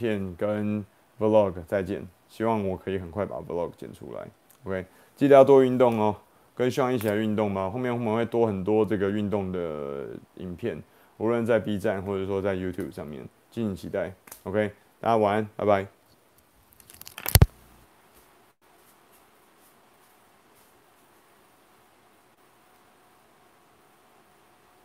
片跟 vlog 再见。希望我可以很快把 vlog 剪出来。Ok 记得要多运动哦。跟希望一起来运动吧后面我们会多很多这个运动的影片无论在 b 站或者说在 youtube 上面敬请期待。Ok 大家晚安拜拜。